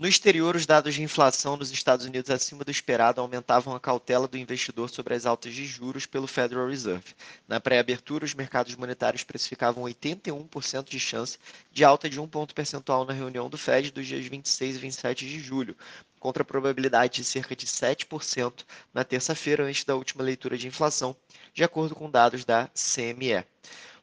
No exterior, os dados de inflação nos Estados Unidos acima do esperado aumentavam a cautela do investidor sobre as altas de juros pelo Federal Reserve. Na pré-abertura, os mercados monetários precificavam 81% de chance de alta de um ponto percentual na reunião do Fed dos dias 26 e 27 de julho, contra a probabilidade de cerca de 7% na terça-feira, antes da última leitura de inflação, de acordo com dados da CME.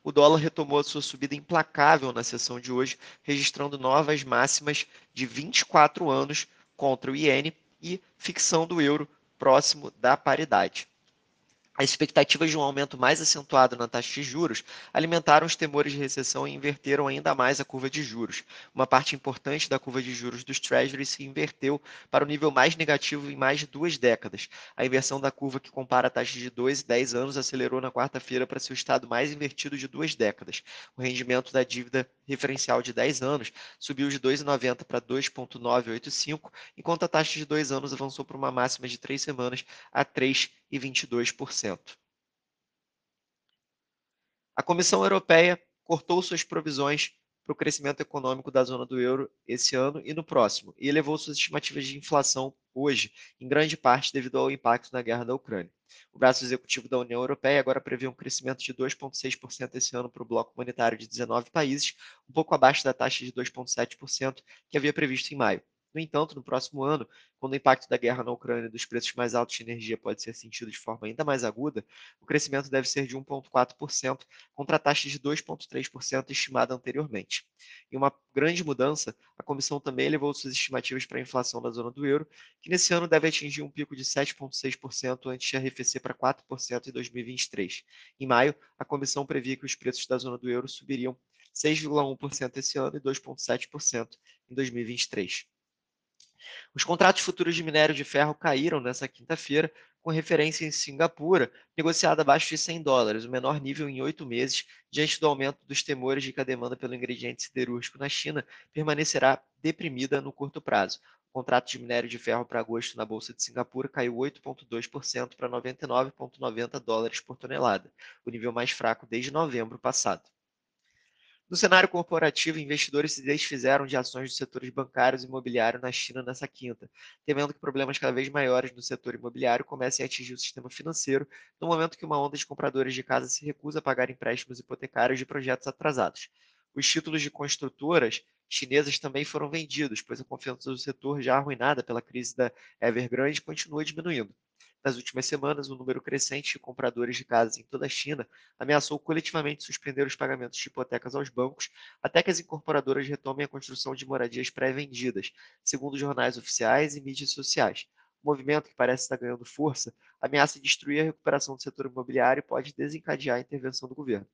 O dólar retomou a sua subida implacável na sessão de hoje, registrando novas máximas de 24 anos contra o iene e fixando do euro próximo da paridade. As expectativas de um aumento mais acentuado na taxa de juros alimentaram os temores de recessão e inverteram ainda mais a curva de juros. Uma parte importante da curva de juros dos Treasuries se inverteu para o nível mais negativo em mais de duas décadas. A inversão da curva que compara a taxa de 2 e 10 anos acelerou na quarta-feira para seu estado mais invertido de duas décadas. O rendimento da dívida referencial de 10 anos subiu de 2,90 para 2,985, enquanto a taxa de 2 anos avançou para uma máxima de 3 semanas a 3,22%. A Comissão Europeia cortou suas provisões para o crescimento econômico da zona do euro esse ano e no próximo, e elevou suas estimativas de inflação hoje, em grande parte devido ao impacto da guerra da Ucrânia. O braço executivo da União Europeia agora prevê um crescimento de 2,6% esse ano para o bloco monetário de 19 países, um pouco abaixo da taxa de 2,7% que havia previsto em maio. No entanto, no próximo ano, quando o impacto da guerra na Ucrânia e dos preços mais altos de energia pode ser sentido de forma ainda mais aguda, o crescimento deve ser de 1,4%, contra a taxa de 2,3% estimada anteriormente. Em uma grande mudança, a comissão também elevou suas estimativas para a inflação da zona do euro, que nesse ano deve atingir um pico de 7,6% antes de arrefecer para 4% em 2023. Em maio, a comissão previa que os preços da zona do euro subiriam 6,1% esse ano e 2,7% em 2023. Os contratos futuros de minério de ferro caíram nesta quinta-feira, com referência em Singapura, negociada abaixo de 100 dólares, o menor nível em oito meses, diante do aumento dos temores de que a demanda pelo ingrediente siderúrgico na China permanecerá deprimida no curto prazo. O contrato de minério de ferro para agosto na Bolsa de Singapura caiu 8,2% para 99,90 dólares por tonelada, o nível mais fraco desde novembro passado. No cenário corporativo, investidores se desfizeram de ações dos setores bancários e imobiliário na China nessa quinta, temendo que problemas cada vez maiores no setor imobiliário comecem a atingir o sistema financeiro, no momento que uma onda de compradores de casa se recusa a pagar empréstimos hipotecários de projetos atrasados. Os títulos de construtoras chinesas também foram vendidos, pois a confiança do setor, já arruinada pela crise da Evergrande, continua diminuindo. Nas últimas semanas, o um número crescente de compradores de casas em toda a China ameaçou coletivamente suspender os pagamentos de hipotecas aos bancos até que as incorporadoras retomem a construção de moradias pré-vendidas, segundo jornais oficiais e mídias sociais. O movimento, que parece estar ganhando força, ameaça destruir a recuperação do setor imobiliário e pode desencadear a intervenção do governo.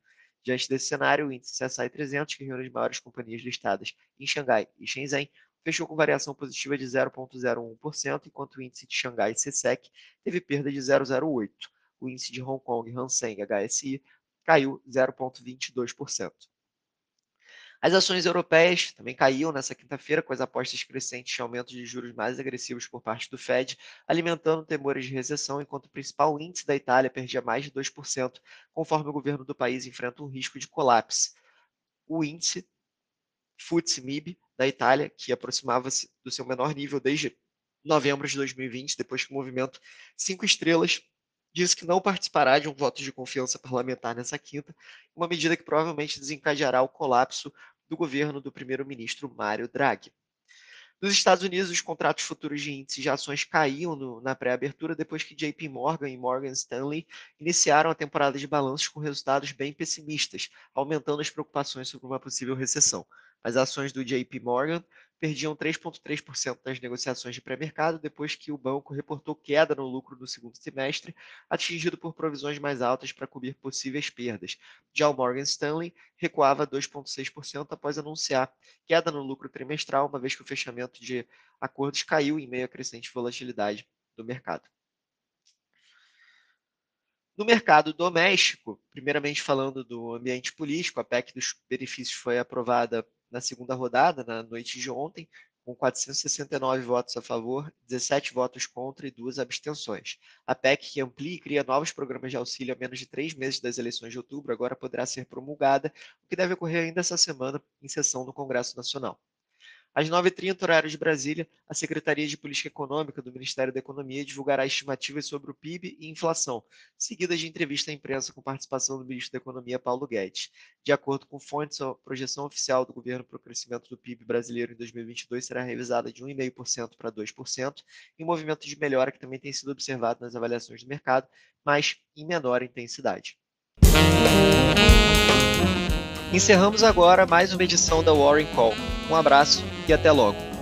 Diante desse cenário, o índice CSI 300, que reúne as maiores companhias listadas em Xangai e Shenzhen, fechou com variação positiva de 0,01%, enquanto o índice de Xangai CSEC teve perda de 0,08%. O índice de Hong Kong Hang HSI caiu 0,22%. As ações europeias também caíam nessa quinta-feira, com as apostas crescentes de aumento de juros mais agressivos por parte do Fed, alimentando temores de recessão, enquanto o principal índice da Itália perdia mais de 2%, conforme o governo do país enfrenta um risco de colapso. O índice FTSE-MIB da Itália, que aproximava-se do seu menor nível desde novembro de 2020, depois que o movimento Cinco Estrelas disse que não participará de um voto de confiança parlamentar nessa quinta, uma medida que provavelmente desencadeará o colapso do governo do primeiro-ministro Mário Draghi. Nos Estados Unidos, os contratos futuros de índices de ações caíam no, na pré-abertura depois que JP Morgan e Morgan Stanley iniciaram a temporada de balanços com resultados bem pessimistas, aumentando as preocupações sobre uma possível recessão. As ações do JP Morgan perdiam 3,3% nas negociações de pré-mercado depois que o banco reportou queda no lucro no segundo semestre, atingido por provisões mais altas para cobrir possíveis perdas. Já o Morgan Stanley recuava 2,6% após anunciar queda no lucro trimestral, uma vez que o fechamento de acordos caiu em meio à crescente volatilidade do mercado. No mercado doméstico, primeiramente falando do ambiente político, a PEC dos benefícios foi aprovada na segunda rodada, na noite de ontem, com 469 votos a favor, 17 votos contra e duas abstenções. A PEC, que amplia e cria novos programas de auxílio a menos de três meses das eleições de outubro, agora poderá ser promulgada, o que deve ocorrer ainda essa semana em sessão no Congresso Nacional. Às 9h30, horário de Brasília, a Secretaria de Política Econômica do Ministério da Economia divulgará estimativas sobre o PIB e inflação, seguidas de entrevista à imprensa com participação do ministro da Economia, Paulo Guedes. De acordo com fontes, a projeção oficial do governo para o crescimento do PIB brasileiro em 2022 será revisada de 1,5% para 2%, em movimento de melhora que também tem sido observado nas avaliações do mercado, mas em menor intensidade. Encerramos agora mais uma edição da Warren Call. Um abraço e até logo.